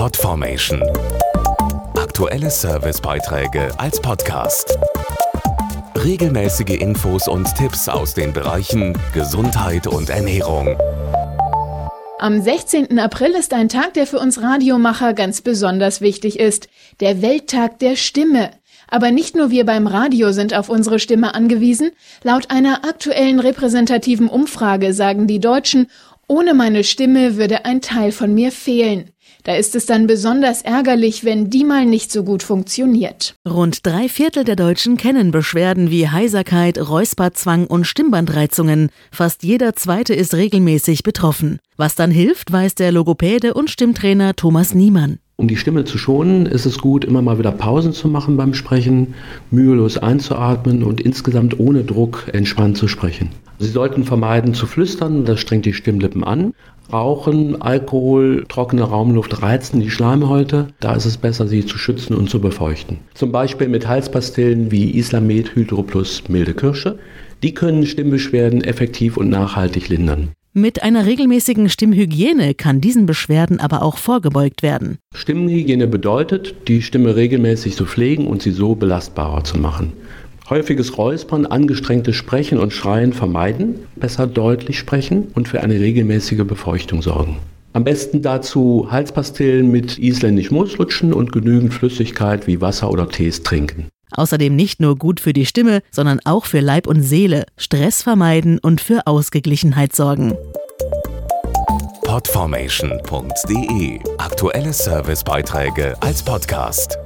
Podformation. Aktuelle Servicebeiträge als Podcast. Regelmäßige Infos und Tipps aus den Bereichen Gesundheit und Ernährung. Am 16. April ist ein Tag, der für uns Radiomacher ganz besonders wichtig ist. Der Welttag der Stimme. Aber nicht nur wir beim Radio sind auf unsere Stimme angewiesen. Laut einer aktuellen repräsentativen Umfrage sagen die Deutschen, ohne meine Stimme würde ein Teil von mir fehlen. Da ist es dann besonders ärgerlich, wenn die mal nicht so gut funktioniert. Rund drei Viertel der Deutschen kennen Beschwerden wie Heiserkeit, Räusperzwang und Stimmbandreizungen. Fast jeder zweite ist regelmäßig betroffen. Was dann hilft, weiß der Logopäde und Stimmtrainer Thomas Niemann. Um die Stimme zu schonen, ist es gut, immer mal wieder Pausen zu machen beim Sprechen, mühelos einzuatmen und insgesamt ohne Druck entspannt zu sprechen. Sie sollten vermeiden zu flüstern, das strengt die Stimmlippen an. Rauchen, Alkohol, trockene Raumluft reizen die Schleimhäute. Da ist es besser, sie zu schützen und zu befeuchten. Zum Beispiel mit Halspastillen wie Islamet Hydro Plus milde Kirsche. Die können Stimmbeschwerden effektiv und nachhaltig lindern. Mit einer regelmäßigen Stimmhygiene kann diesen Beschwerden aber auch vorgebeugt werden. Stimmhygiene bedeutet, die Stimme regelmäßig zu pflegen und sie so belastbarer zu machen. Häufiges Räuspern, angestrengtes Sprechen und Schreien vermeiden, besser deutlich sprechen und für eine regelmäßige Befeuchtung sorgen. Am besten dazu Halspastillen mit isländisch Mooslutschen und genügend Flüssigkeit wie Wasser oder Tees trinken. Außerdem nicht nur gut für die Stimme, sondern auch für Leib und Seele, Stress vermeiden und für Ausgeglichenheit sorgen. Podformation.de Aktuelle Servicebeiträge als Podcast.